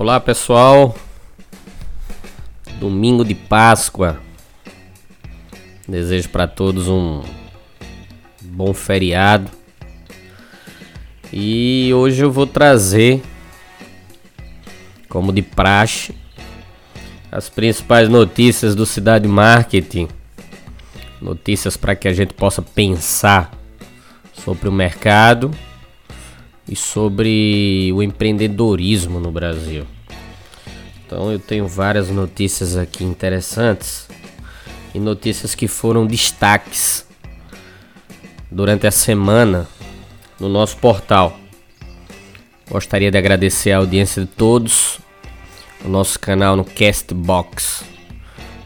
Olá pessoal, domingo de Páscoa. Desejo para todos um bom feriado. E hoje eu vou trazer, como de praxe, as principais notícias do Cidade Marketing. Notícias para que a gente possa pensar sobre o mercado e sobre o empreendedorismo no Brasil. Então eu tenho várias notícias aqui interessantes e notícias que foram destaques durante a semana no nosso portal. Gostaria de agradecer a audiência de todos, o nosso canal no Castbox,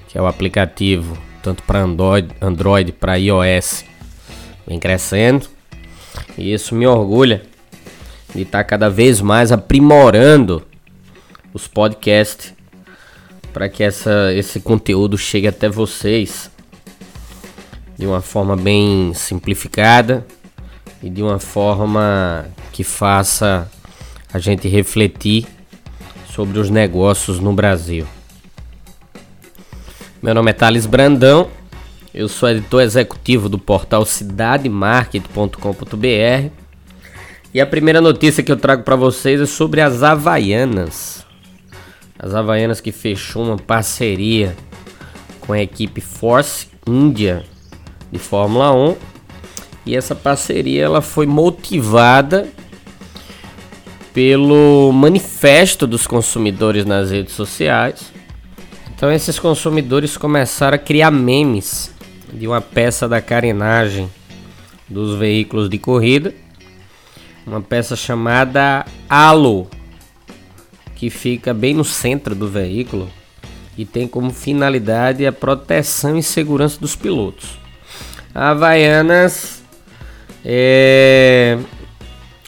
que é o aplicativo tanto para Android, Android para iOS, vem crescendo. E isso me orgulha de estar tá cada vez mais aprimorando os podcasts para que essa, esse conteúdo chegue até vocês de uma forma bem simplificada e de uma forma que faça a gente refletir sobre os negócios no Brasil. Meu nome é Thales Brandão, eu sou editor executivo do portal cidademarket.com.br e a primeira notícia que eu trago para vocês é sobre as Havaianas. As Havaianas que fechou uma parceria com a equipe Force India de Fórmula 1. E essa parceria ela foi motivada pelo manifesto dos consumidores nas redes sociais. Então esses consumidores começaram a criar memes de uma peça da carenagem dos veículos de corrida uma peça chamada Halo, que fica bem no centro do veículo e tem como finalidade a proteção e segurança dos pilotos. A Havaianas é,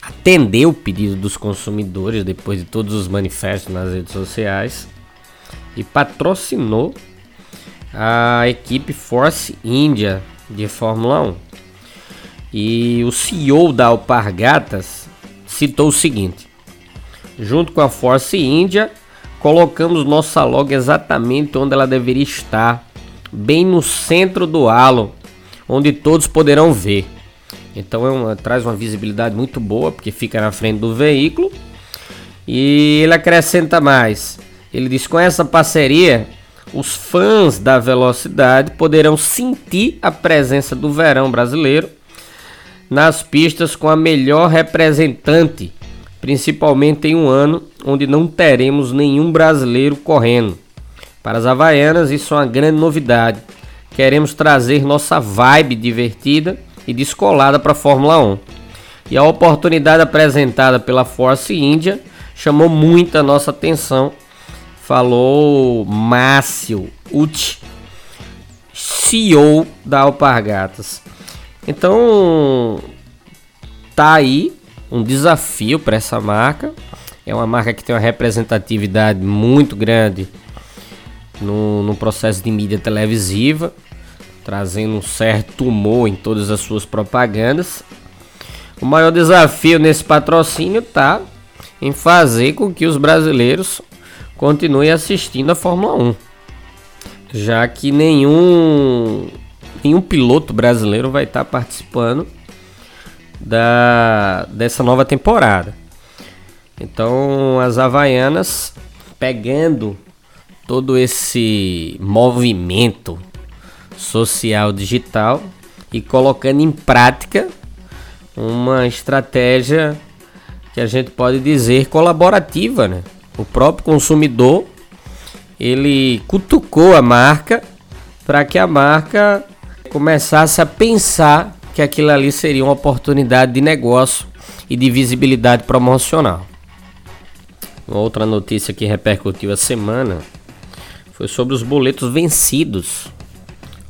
atendeu o pedido dos consumidores depois de todos os manifestos nas redes sociais e patrocinou a equipe Force India de Fórmula 1. E o CEO da Alpargatas citou o seguinte: Junto com a Force India, colocamos nossa logo exatamente onde ela deveria estar, bem no centro do halo, onde todos poderão ver. Então é uma, traz uma visibilidade muito boa, porque fica na frente do veículo. E ele acrescenta mais. Ele diz: com essa parceria, os fãs da velocidade poderão sentir a presença do verão brasileiro nas pistas com a melhor representante, principalmente em um ano onde não teremos nenhum brasileiro correndo. Para as Havaianas, isso é uma grande novidade. Queremos trazer nossa vibe divertida e descolada para a Fórmula 1. E a oportunidade apresentada pela Force India chamou muita nossa atenção. Falou Márcio Uti, CEO da Alpargatas. Então, tá aí um desafio para essa marca. É uma marca que tem uma representatividade muito grande no, no processo de mídia televisiva, trazendo um certo humor em todas as suas propagandas. O maior desafio nesse patrocínio tá em fazer com que os brasileiros continuem assistindo a Fórmula 1, já que nenhum nenhum piloto brasileiro vai estar tá participando da, dessa nova temporada. Então as Havaianas pegando todo esse movimento social digital e colocando em prática uma estratégia que a gente pode dizer colaborativa, né? O próprio consumidor ele cutucou a marca para que a marca começasse a pensar que aquilo ali seria uma oportunidade de negócio e de visibilidade promocional. Uma outra notícia que repercutiu a semana foi sobre os boletos vencidos.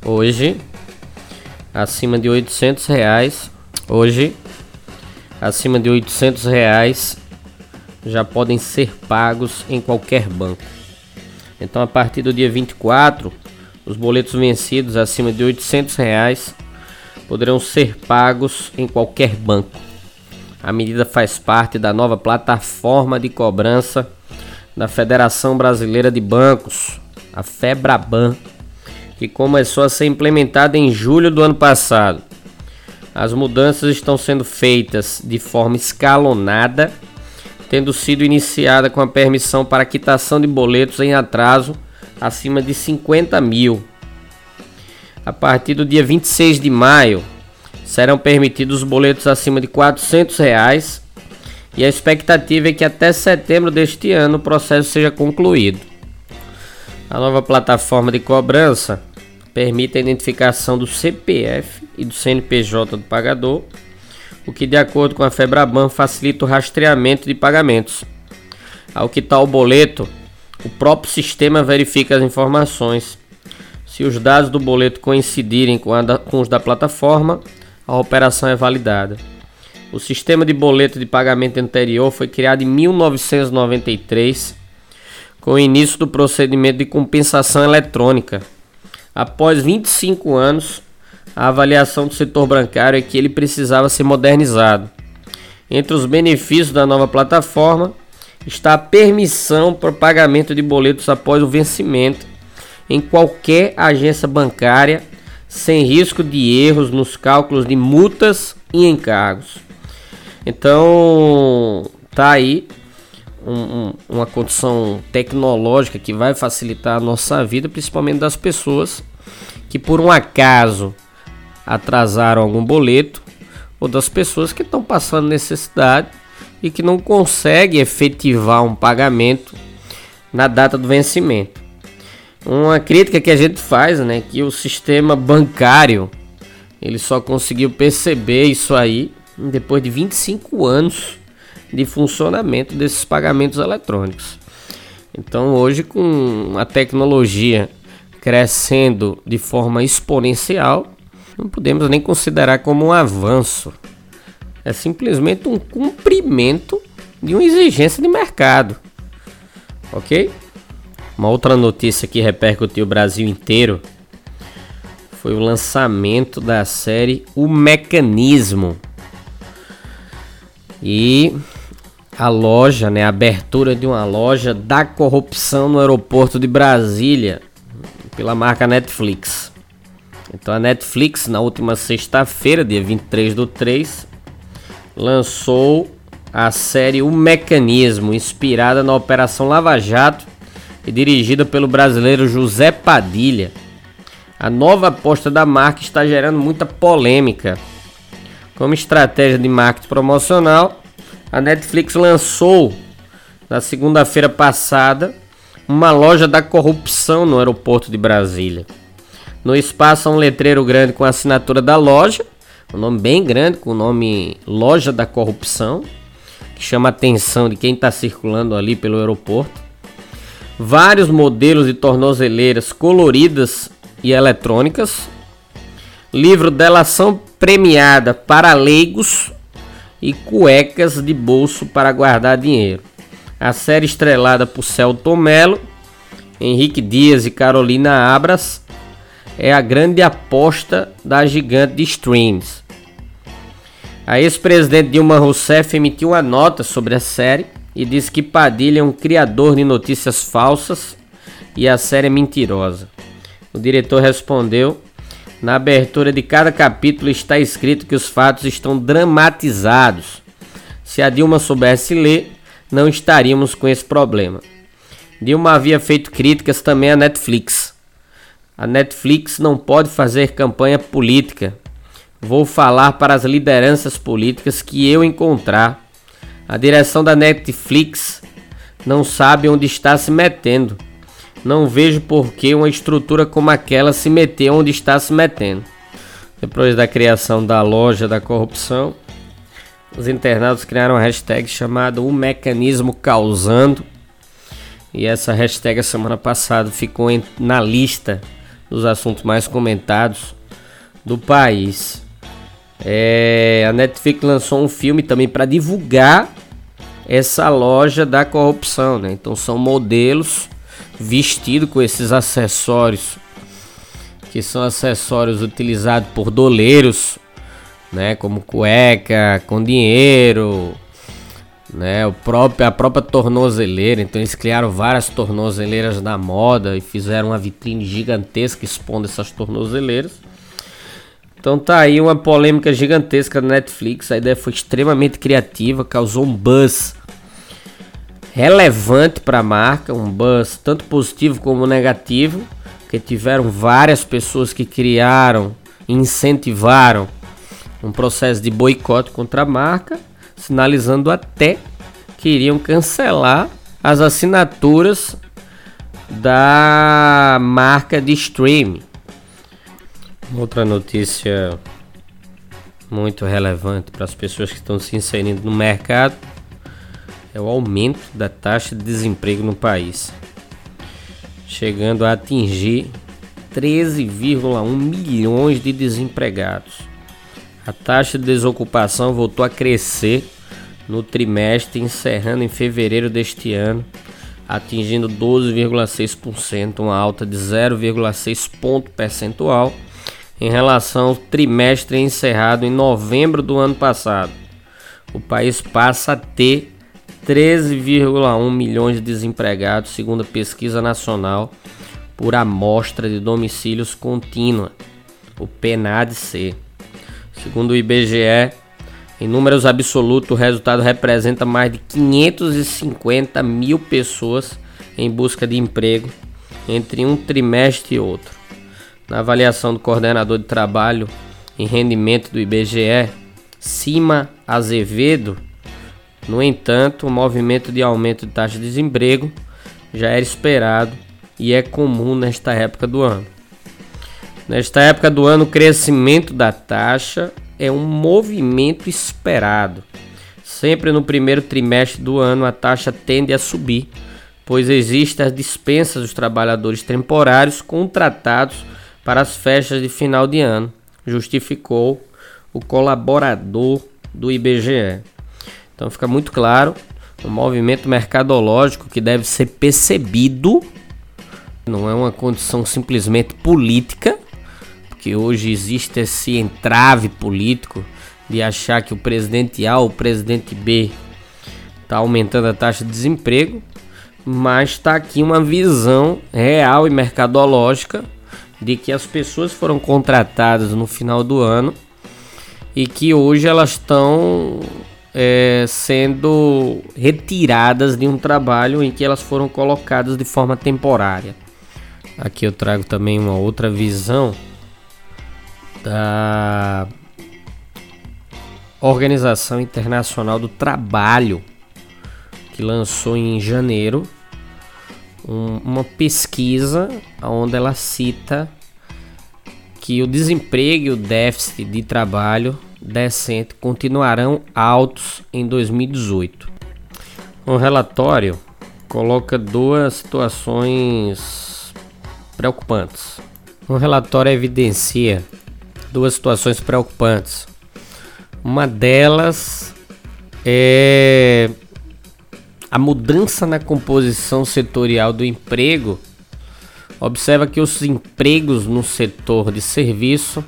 Hoje, acima de 800 reais, hoje, acima de 800 reais, já podem ser pagos em qualquer banco. Então, a partir do dia 24, os boletos vencidos acima de 800 reais poderão ser pagos em qualquer banco. A medida faz parte da nova plataforma de cobrança da Federação Brasileira de Bancos, a FEBRABAN, que começou a ser implementada em julho do ano passado. As mudanças estão sendo feitas de forma escalonada, tendo sido iniciada com a permissão para quitação de boletos em atraso acima de 50 mil. A partir do dia 26 de maio, serão permitidos boletos acima de 400 reais e a expectativa é que até setembro deste ano o processo seja concluído. A nova plataforma de cobrança permite a identificação do CPF e do CNPJ do pagador, o que, de acordo com a Febraban, facilita o rastreamento de pagamentos. Ao quitar o boleto, o próprio sistema verifica as informações. Se os dados do boleto coincidirem com, da, com os da plataforma, a operação é validada. O sistema de boleto de pagamento anterior foi criado em 1993, com o início do procedimento de compensação eletrônica. Após 25 anos, a avaliação do setor bancário é que ele precisava ser modernizado. Entre os benefícios da nova plataforma está a permissão para o pagamento de boletos após o vencimento em qualquer agência bancária sem risco de erros nos cálculos de multas e encargos. Então, tá aí um, um, uma condição tecnológica que vai facilitar a nossa vida, principalmente das pessoas que por um acaso atrasaram algum boleto ou das pessoas que estão passando necessidade e que não conseguem efetivar um pagamento na data do vencimento uma crítica que a gente faz, né, que o sistema bancário ele só conseguiu perceber isso aí depois de 25 anos de funcionamento desses pagamentos eletrônicos. Então, hoje com a tecnologia crescendo de forma exponencial, não podemos nem considerar como um avanço. É simplesmente um cumprimento de uma exigência de mercado. OK? Uma outra notícia que repercutiu o Brasil inteiro foi o lançamento da série O Mecanismo. E a loja, né, a abertura de uma loja da corrupção no aeroporto de Brasília pela marca Netflix. Então a Netflix na última sexta-feira, dia 23 do 3, lançou a série O Mecanismo, inspirada na Operação Lava Jato e dirigida pelo brasileiro José Padilha. A nova aposta da marca está gerando muita polêmica. Como estratégia de marketing promocional, a Netflix lançou na segunda-feira passada uma loja da corrupção no aeroporto de Brasília. No espaço há um letreiro grande com a assinatura da loja, um nome bem grande com o nome Loja da Corrupção, que chama a atenção de quem está circulando ali pelo aeroporto vários modelos de tornozeleiras coloridas e eletrônicas, livro Delação Premiada para leigos e cuecas de bolso para guardar dinheiro. A série estrelada por Celton Mello, Henrique Dias e Carolina Abras é a grande aposta da gigante de streams. A ex-presidente Dilma Rousseff emitiu uma nota sobre a série e diz que Padilha é um criador de notícias falsas e a série é mentirosa. O diretor respondeu: Na abertura de cada capítulo está escrito que os fatos estão dramatizados. Se a Dilma soubesse ler, não estaríamos com esse problema. Dilma havia feito críticas também à Netflix. A Netflix não pode fazer campanha política. Vou falar para as lideranças políticas que eu encontrar a direção da Netflix não sabe onde está se metendo. Não vejo por que uma estrutura como aquela se meter onde está se metendo. Depois da criação da loja da corrupção, os internautas criaram uma hashtag chamada O Mecanismo Causando. E essa hashtag semana passada ficou na lista dos assuntos mais comentados do país. É, a Netflix lançou um filme também para divulgar essa loja da corrupção, né? Então são modelos vestidos com esses acessórios que são acessórios utilizados por doleiros, né, como cueca com dinheiro, né, o próprio a própria tornozeleira. Então eles criaram várias tornozeleiras da moda e fizeram uma vitrine gigantesca expondo essas tornozeleiras. Então tá aí uma polêmica gigantesca da Netflix. A ideia foi extremamente criativa, causou um buzz relevante para a marca, um buzz tanto positivo como negativo, que tiveram várias pessoas que criaram, incentivaram um processo de boicote contra a marca, sinalizando até que iriam cancelar as assinaturas da marca de streaming. Outra notícia muito relevante para as pessoas que estão se inserindo no mercado é o aumento da taxa de desemprego no país, chegando a atingir 13,1 milhões de desempregados. A taxa de desocupação voltou a crescer no trimestre, encerrando em fevereiro deste ano, atingindo 12,6%, uma alta de 0,6 ponto percentual em relação ao trimestre encerrado em novembro do ano passado. O país passa a ter 13,1 milhões de desempregados, segundo a pesquisa nacional por amostra de domicílios contínua, o PNAD-C. Segundo o IBGE, em números absolutos, o resultado representa mais de 550 mil pessoas em busca de emprego entre um trimestre e outro. Na avaliação do coordenador de trabalho e rendimento do IBGE, Cima Azevedo, no entanto, o movimento de aumento de taxa de desemprego já era esperado e é comum nesta época do ano. Nesta época do ano, o crescimento da taxa é um movimento esperado. Sempre no primeiro trimestre do ano, a taxa tende a subir, pois existem as dispensas dos trabalhadores temporários contratados para as festas de final de ano, justificou o colaborador do IBGE. Então fica muito claro o movimento mercadológico que deve ser percebido, não é uma condição simplesmente política, porque hoje existe esse entrave político de achar que o presidente A ou o presidente B está aumentando a taxa de desemprego, mas está aqui uma visão real e mercadológica de que as pessoas foram contratadas no final do ano e que hoje elas estão é, sendo retiradas de um trabalho em que elas foram colocadas de forma temporária. Aqui eu trago também uma outra visão da Organização Internacional do Trabalho, que lançou em janeiro um, uma pesquisa onde ela cita que o desemprego e o déficit de trabalho decente continuarão altos em 2018. O relatório coloca duas situações preocupantes. O relatório evidencia duas situações preocupantes. Uma delas é a mudança na composição setorial do emprego, observa que os empregos no setor de serviço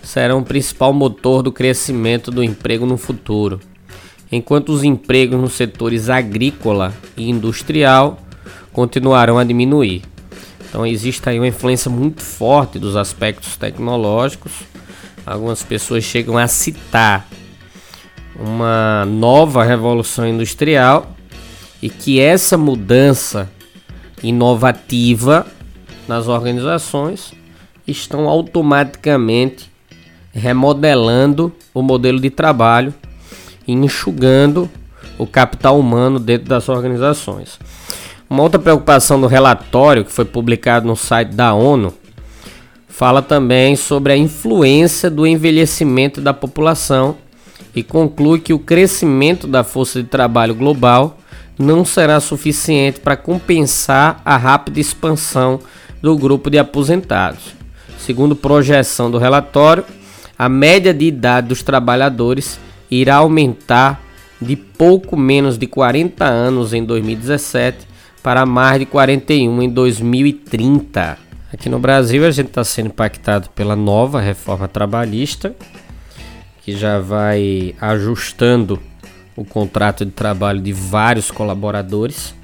serão o principal motor do crescimento do emprego no futuro, enquanto os empregos nos setores agrícola e industrial continuarão a diminuir. Então existe aí uma influência muito forte dos aspectos tecnológicos. Algumas pessoas chegam a citar uma nova revolução industrial e que essa mudança inovativa nas organizações estão automaticamente remodelando o modelo de trabalho e enxugando o capital humano dentro das organizações. Uma outra preocupação do relatório que foi publicado no site da ONU fala também sobre a influência do envelhecimento da população e conclui que o crescimento da força de trabalho global não será suficiente para compensar a rápida expansão do grupo de aposentados. Segundo projeção do relatório, a média de idade dos trabalhadores irá aumentar de pouco menos de 40 anos em 2017 para mais de 41 em 2030. Aqui no Brasil, a gente está sendo impactado pela nova reforma trabalhista, que já vai ajustando o contrato de trabalho de vários colaboradores.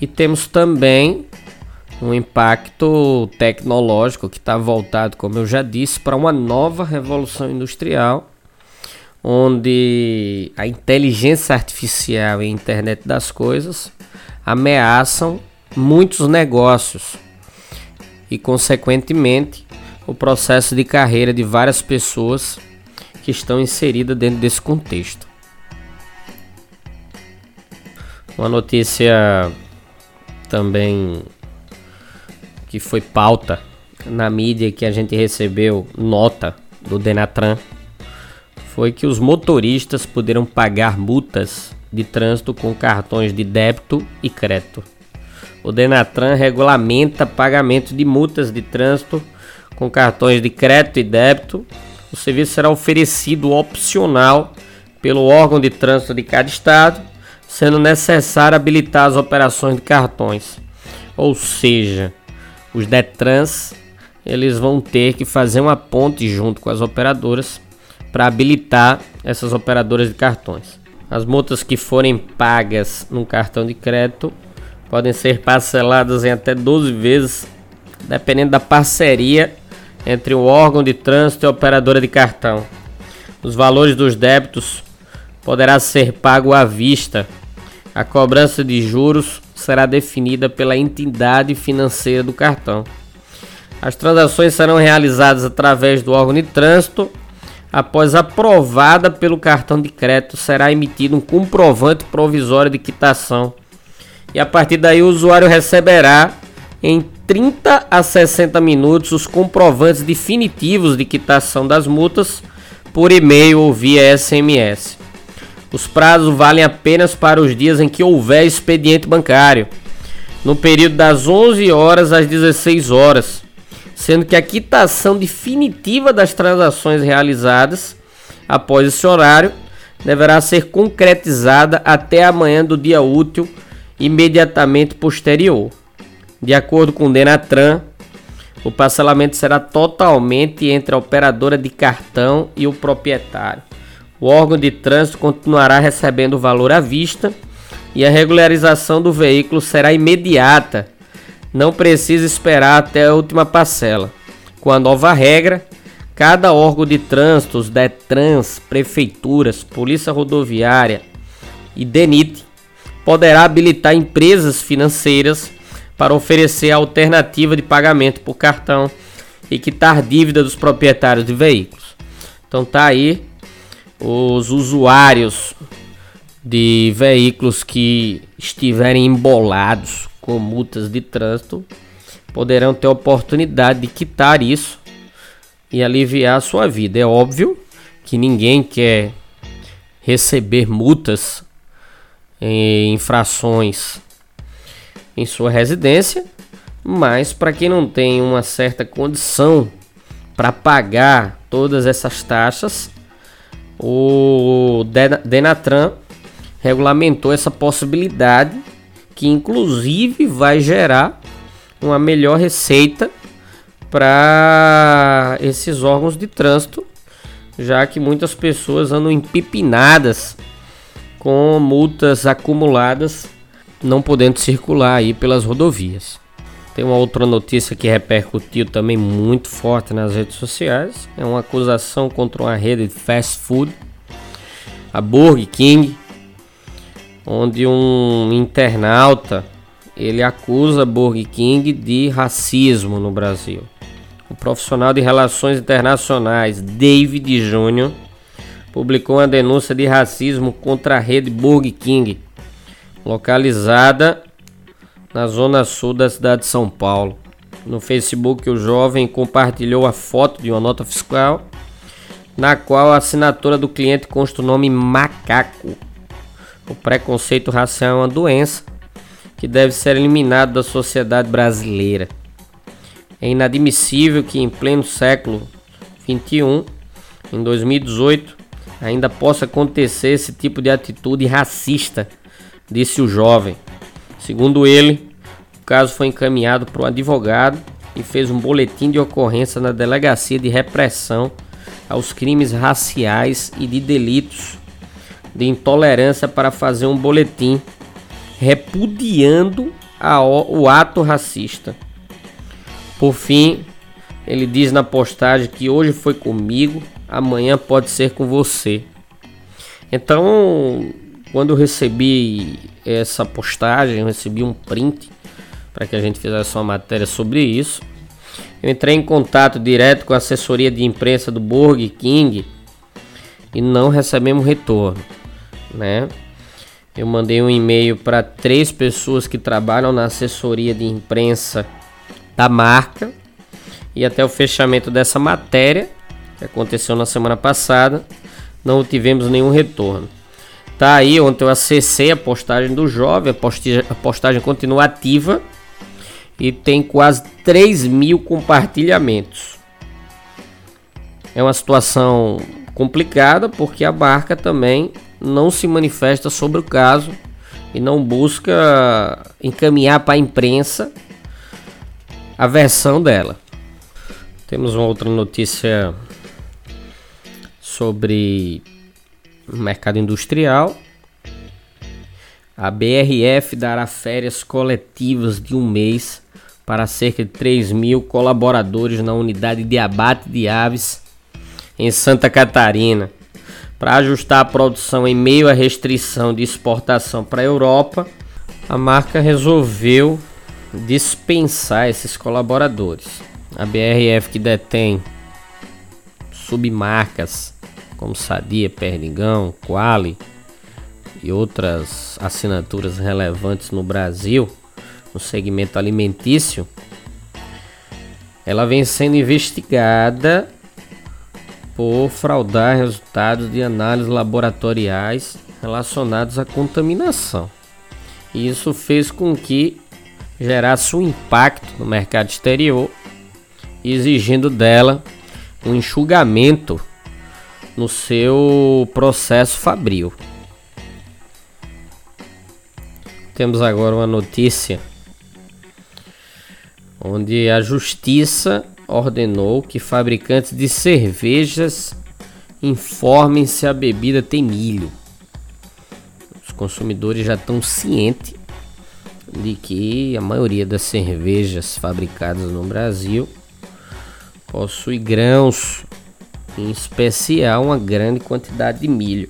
E temos também um impacto tecnológico que está voltado, como eu já disse, para uma nova revolução industrial, onde a inteligência artificial e a internet das coisas ameaçam muitos negócios e, consequentemente, o processo de carreira de várias pessoas que estão inseridas dentro desse contexto. Uma notícia também que foi pauta na mídia que a gente recebeu nota do Denatran foi que os motoristas poderão pagar multas de trânsito com cartões de débito e crédito. O Denatran regulamenta pagamento de multas de trânsito com cartões de crédito e débito. O serviço será oferecido opcional pelo órgão de trânsito de cada estado sendo necessário habilitar as operações de cartões. Ou seja, os Detrans eles vão ter que fazer uma ponte junto com as operadoras para habilitar essas operadoras de cartões. As multas que forem pagas no cartão de crédito podem ser parceladas em até 12 vezes, dependendo da parceria entre o órgão de trânsito e a operadora de cartão. Os valores dos débitos poderá ser pago à vista a cobrança de juros será definida pela entidade financeira do cartão. As transações serão realizadas através do órgão de trânsito. Após aprovada pelo cartão de crédito, será emitido um comprovante provisório de quitação. E a partir daí, o usuário receberá em 30 a 60 minutos os comprovantes definitivos de quitação das multas por e-mail ou via SMS. Os prazos valem apenas para os dias em que houver expediente bancário, no período das 11 horas às 16 horas, sendo que a quitação definitiva das transações realizadas após esse horário deverá ser concretizada até amanhã do dia útil imediatamente posterior. De acordo com o Denatran, o parcelamento será totalmente entre a operadora de cartão e o proprietário o órgão de trânsito continuará recebendo o valor à vista e a regularização do veículo será imediata. Não precisa esperar até a última parcela. Com a nova regra, cada órgão de trânsito, os DETRANS, prefeituras, Polícia Rodoviária e DENIT, poderá habilitar empresas financeiras para oferecer a alternativa de pagamento por cartão e quitar dívida dos proprietários de veículos. Então tá aí os usuários de veículos que estiverem embolados com multas de trânsito poderão ter oportunidade de quitar isso e aliviar a sua vida. É óbvio que ninguém quer receber multas em infrações em sua residência, mas para quem não tem uma certa condição para pagar todas essas taxas, o Denatran regulamentou essa possibilidade que inclusive vai gerar uma melhor receita para esses órgãos de trânsito, já que muitas pessoas andam empipinadas com multas acumuladas, não podendo circular aí pelas rodovias. Tem uma outra notícia que repercutiu também muito forte nas redes sociais. É uma acusação contra uma rede de fast food, a Burger King, onde um internauta ele acusa Burger King de racismo no Brasil. O profissional de relações internacionais David Júnior publicou uma denúncia de racismo contra a rede Burger King, localizada na zona sul da cidade de São Paulo. No Facebook, o jovem compartilhou a foto de uma nota fiscal na qual a assinatura do cliente consta o nome macaco. O preconceito racial é uma doença que deve ser eliminado da sociedade brasileira. É inadmissível que em pleno século 21, em 2018, ainda possa acontecer esse tipo de atitude racista, disse o jovem. Segundo ele, o caso foi encaminhado para um advogado e fez um boletim de ocorrência na Delegacia de Repressão aos Crimes Raciais e de Delitos de Intolerância para fazer um boletim repudiando a, o ato racista. Por fim, ele diz na postagem que hoje foi comigo, amanhã pode ser com você. Então, quando eu recebi essa postagem, eu recebi um print para que a gente fizesse uma matéria sobre isso. Eu entrei em contato direto com a assessoria de imprensa do Burger King e não recebemos retorno, né? Eu mandei um e-mail para três pessoas que trabalham na assessoria de imprensa da marca e até o fechamento dessa matéria, que aconteceu na semana passada, não tivemos nenhum retorno. Tá aí, ontem eu acessei a postagem do jovem, a postagem, a postagem continua ativa e tem quase 3 mil compartilhamentos. É uma situação complicada porque a marca também não se manifesta sobre o caso e não busca encaminhar para a imprensa a versão dela. Temos uma outra notícia sobre o mercado industrial. A BRF dará férias coletivas de um mês para cerca de 3 mil colaboradores na unidade de abate de aves em Santa Catarina. Para ajustar a produção em meio à restrição de exportação para a Europa, a marca resolveu dispensar esses colaboradores. A BRF que detém submarcas como Sadia, Pernigão, Quali e outras assinaturas relevantes no Brasil no segmento alimentício, ela vem sendo investigada por fraudar resultados de análises laboratoriais relacionados à contaminação. E isso fez com que gerasse um impacto no mercado exterior, exigindo dela um enxugamento no seu processo fabril. Temos agora uma notícia onde a justiça ordenou que fabricantes de cervejas informem se a bebida tem milho. Os consumidores já estão cientes de que a maioria das cervejas fabricadas no Brasil possui grãos, em especial uma grande quantidade de milho.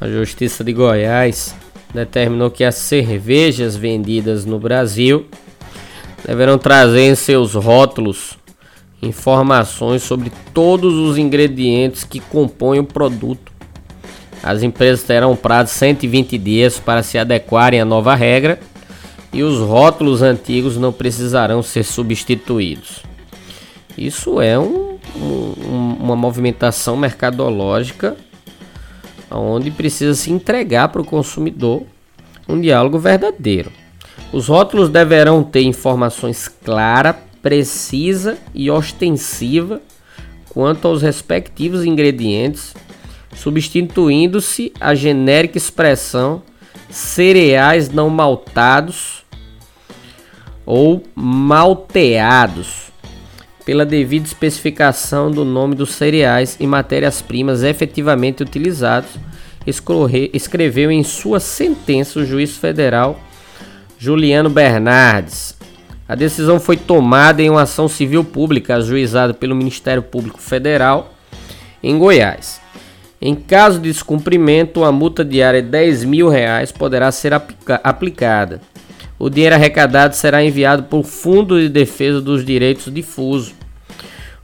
A Justiça de Goiás determinou que as cervejas vendidas no Brasil deverão trazer em seus rótulos informações sobre todos os ingredientes que compõem o produto. As empresas terão prazo de 120 dias para se adequarem à nova regra e os rótulos antigos não precisarão ser substituídos. Isso é um, um, uma movimentação mercadológica onde precisa se entregar para o consumidor um diálogo verdadeiro. Os rótulos deverão ter informações clara, precisa e ostensiva quanto aos respectivos ingredientes, substituindo-se a genérica expressão cereais não maltados ou malteados pela devida especificação do nome dos cereais e matérias-primas efetivamente utilizados, escreveu em sua sentença o juiz federal Juliano Bernardes. A decisão foi tomada em uma ação civil pública ajuizada pelo Ministério Público Federal em Goiás. Em caso de descumprimento, uma multa diária de 10 mil reais poderá ser aplicada. O dinheiro arrecadado será enviado para o Fundo de Defesa dos Direitos Difusos.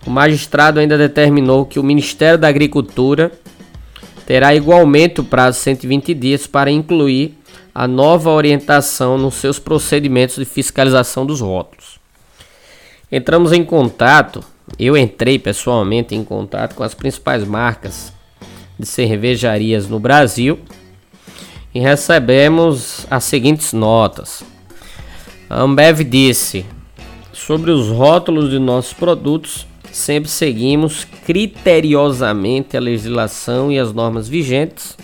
O magistrado ainda determinou que o Ministério da Agricultura terá igualmente o prazo de 120 dias para incluir a nova orientação nos seus procedimentos de fiscalização dos rótulos. Entramos em contato eu entrei pessoalmente em contato com as principais marcas de cervejarias no Brasil e recebemos as seguintes notas. A Ambev disse: sobre os rótulos de nossos produtos, sempre seguimos criteriosamente a legislação e as normas vigentes.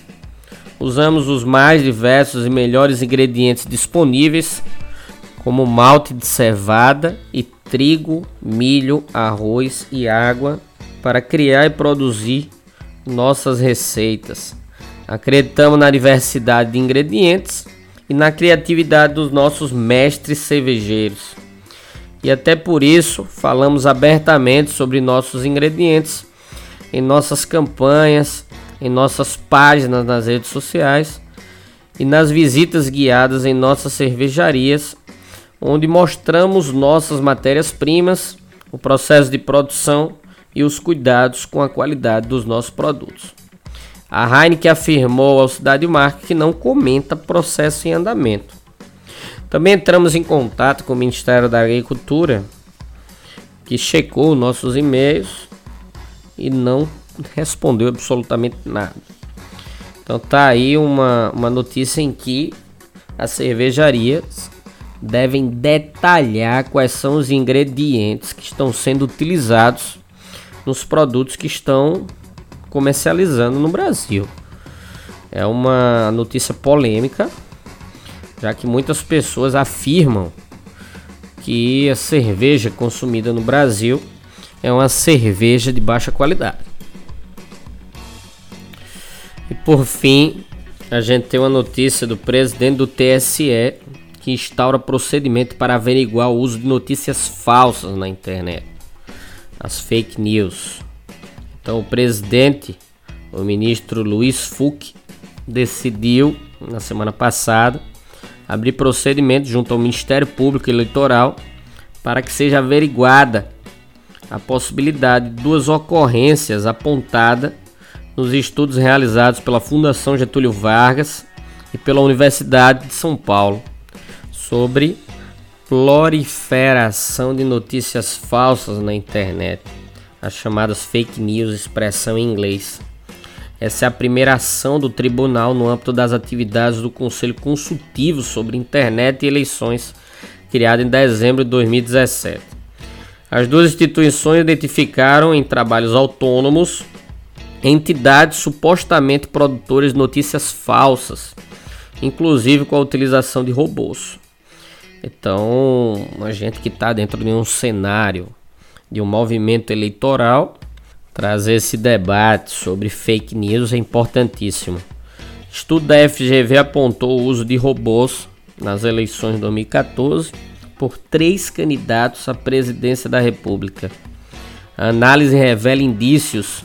Usamos os mais diversos e melhores ingredientes disponíveis, como malte de cevada e trigo, milho, arroz e água, para criar e produzir nossas receitas. Acreditamos na diversidade de ingredientes e na criatividade dos nossos mestres cervejeiros. E até por isso falamos abertamente sobre nossos ingredientes em nossas campanhas, em nossas páginas nas redes sociais e nas visitas guiadas em nossas cervejarias, onde mostramos nossas matérias-primas, o processo de produção e os cuidados com a qualidade dos nossos produtos. A Heineken afirmou ao Cidade Marca que não comenta processo em andamento. Também entramos em contato com o Ministério da Agricultura, que checou nossos e-mails e não respondeu absolutamente nada. Então tá aí uma, uma notícia em que as cervejarias devem detalhar quais são os ingredientes que estão sendo utilizados nos produtos que estão comercializando no Brasil. É uma notícia polêmica, já que muitas pessoas afirmam que a cerveja consumida no Brasil é uma cerveja de baixa qualidade. E por fim, a gente tem uma notícia do presidente do TSE que instaura procedimento para averiguar o uso de notícias falsas na internet as fake news. Então, o presidente, o ministro Luiz Fux, decidiu na semana passada abrir procedimento junto ao Ministério Público Eleitoral para que seja averiguada a possibilidade de duas ocorrências apontadas nos estudos realizados pela Fundação Getúlio Vargas e pela Universidade de São Paulo sobre proliferação de notícias falsas na internet, as chamadas fake news, expressão em inglês. Essa é a primeira ação do tribunal no âmbito das atividades do Conselho Consultivo sobre Internet e Eleições, criado em dezembro de 2017. As duas instituições identificaram em trabalhos autônomos entidades supostamente produtoras de notícias falsas, inclusive com a utilização de robôs. Então, a gente que está dentro de um cenário de um movimento eleitoral, trazer esse debate sobre fake news é importantíssimo. Estudo da FGV apontou o uso de robôs nas eleições de 2014 por três candidatos à presidência da República. A análise revela indícios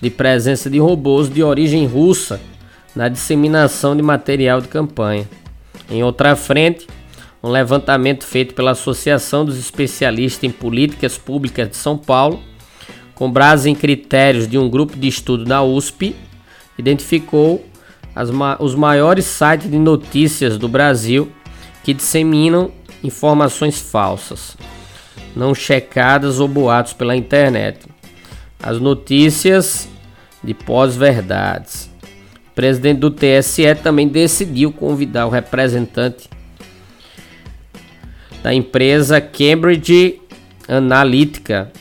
de presença de robôs de origem russa na disseminação de material de campanha. Em outra frente, um levantamento feito pela Associação dos Especialistas em Políticas Públicas de São Paulo, com base em critérios de um grupo de estudo da USP, identificou as, os maiores sites de notícias do Brasil que disseminam informações falsas, não checadas ou boatos pela internet. As notícias de pós-verdades. O presidente do TSE também decidiu convidar o representante da empresa Cambridge Analytica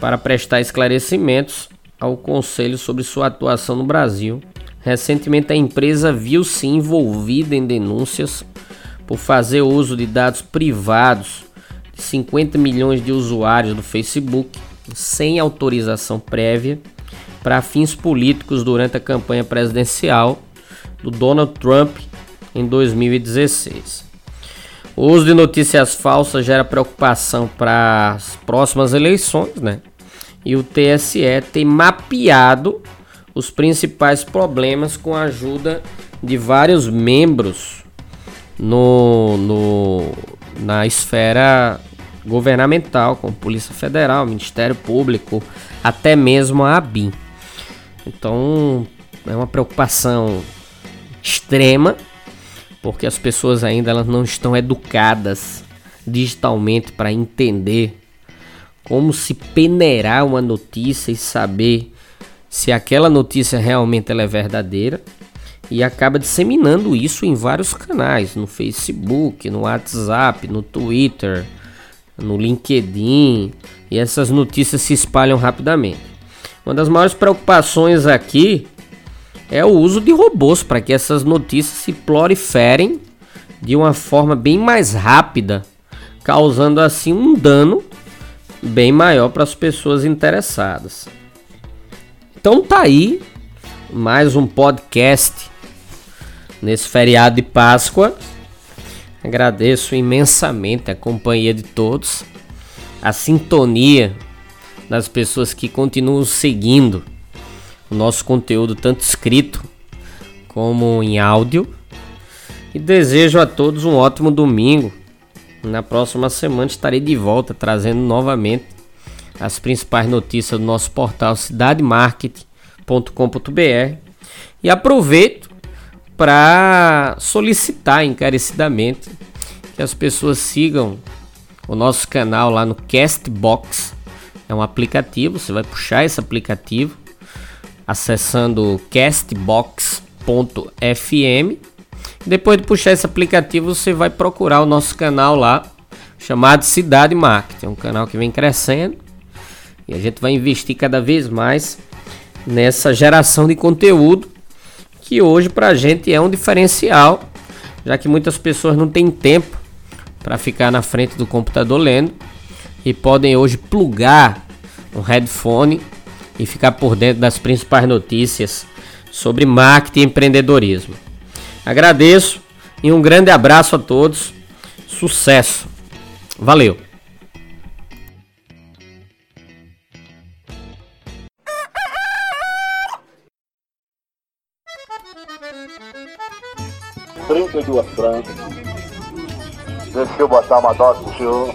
para prestar esclarecimentos ao Conselho sobre sua atuação no Brasil. Recentemente, a empresa viu-se envolvida em denúncias por fazer uso de dados privados de 50 milhões de usuários do Facebook sem autorização prévia para fins políticos durante a campanha presidencial do Donald Trump em 2016. O uso de notícias falsas gera preocupação para as próximas eleições, né? E o TSE tem mapeado os principais problemas com a ajuda de vários membros no, no, na esfera governamental, como Polícia Federal, Ministério Público, até mesmo a ABIN. Então é uma preocupação extrema porque as pessoas ainda elas não estão educadas digitalmente para entender como se peneirar uma notícia e saber se aquela notícia realmente ela é verdadeira e acaba disseminando isso em vários canais, no Facebook, no WhatsApp, no Twitter, no LinkedIn, e essas notícias se espalham rapidamente. Uma das maiores preocupações aqui é o uso de robôs para que essas notícias se proliferem de uma forma bem mais rápida, causando assim um dano bem maior para as pessoas interessadas. Então tá aí mais um podcast nesse feriado de Páscoa. Agradeço imensamente a companhia de todos, a sintonia das pessoas que continuam seguindo o nosso conteúdo, tanto escrito como em áudio. E desejo a todos um ótimo domingo. Na próxima semana estarei de volta trazendo novamente as principais notícias do nosso portal cidademarketing.com.br. E aproveito para solicitar encarecidamente que as pessoas sigam o nosso canal lá no Castbox. É um aplicativo, você vai puxar esse aplicativo acessando castbox.fm. Depois de puxar esse aplicativo, você vai procurar o nosso canal lá, chamado Cidade Marketing. É um canal que vem crescendo e a gente vai investir cada vez mais nessa geração de conteúdo que hoje para a gente é um diferencial, já que muitas pessoas não têm tempo para ficar na frente do computador lendo e podem hoje plugar um headphone e ficar por dentro das principais notícias sobre marketing e empreendedorismo. Agradeço e um grande abraço a todos. Sucesso. Valeu. Trinta e duas francas. Deixa eu botar uma dose pro senhor.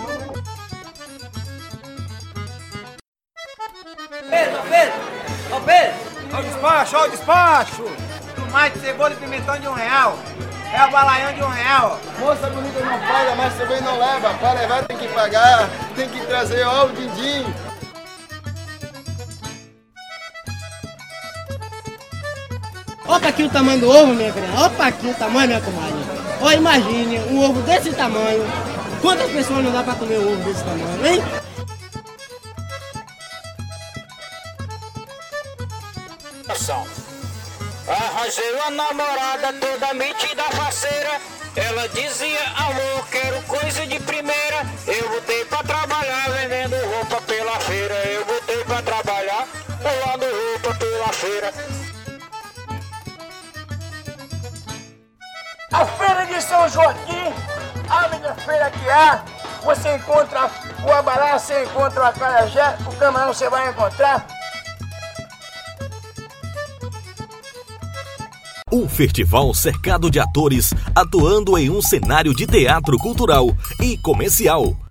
despacho, olha o despacho! Tomate, cebola e pimentão de um real. É o balaião de um real. Moça bonita não paga, mas também não leva. Para levar tem que pagar, tem que trazer ó o din-din. Olha aqui o tamanho do ovo, minha criança. Olha aqui o tamanho, minha comadre. Olha, imagine um ovo desse tamanho. Quantas pessoas não dá pra comer um ovo desse tamanho, hein? Arranjei uma namorada toda metida faceira. Ela dizia, amor, quero coisa de primeira. Eu botei pra trabalhar vendendo roupa pela feira. Eu botei pra trabalhar rolando roupa pela feira. A feira de São Joaquim, a minha feira que há. Você encontra o abará, você encontra o acarajé, o camarão você vai encontrar. Um festival cercado de atores atuando em um cenário de teatro cultural e comercial.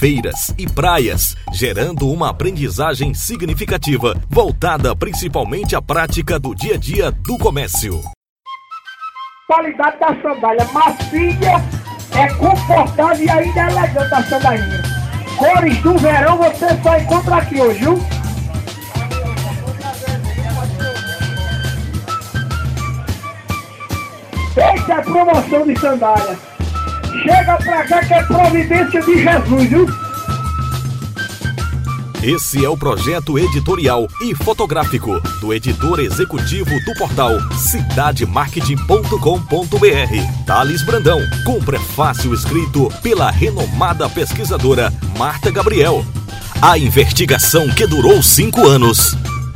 feiras e praias, gerando uma aprendizagem significativa voltada principalmente à prática do dia a dia do comércio. qualidade da sandália macia, é confortável e ainda é elegante a sandalinha. Cores do verão você só encontra aqui hoje, viu? Essa é a promoção de sandália. Chega pra cá que é providência de Jesus, viu? Esse é o projeto editorial e fotográfico do editor executivo do portal cidademarketing.com.br, Thales Brandão, com prefácio escrito pela renomada pesquisadora Marta Gabriel. A investigação que durou cinco anos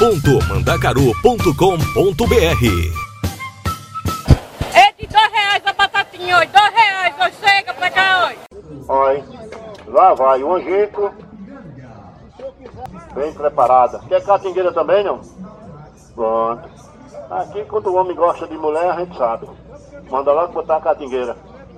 www.mandacaru.com.br. É de dois reais a batatinha hoje, dois reais, hoje chega pra cá hoje. Olha, lá vai o angico. Bem preparada. Quer catingueira também, não? Pronto. Aqui, quando o homem gosta de mulher, a gente sabe. Manda logo botar a catingueira.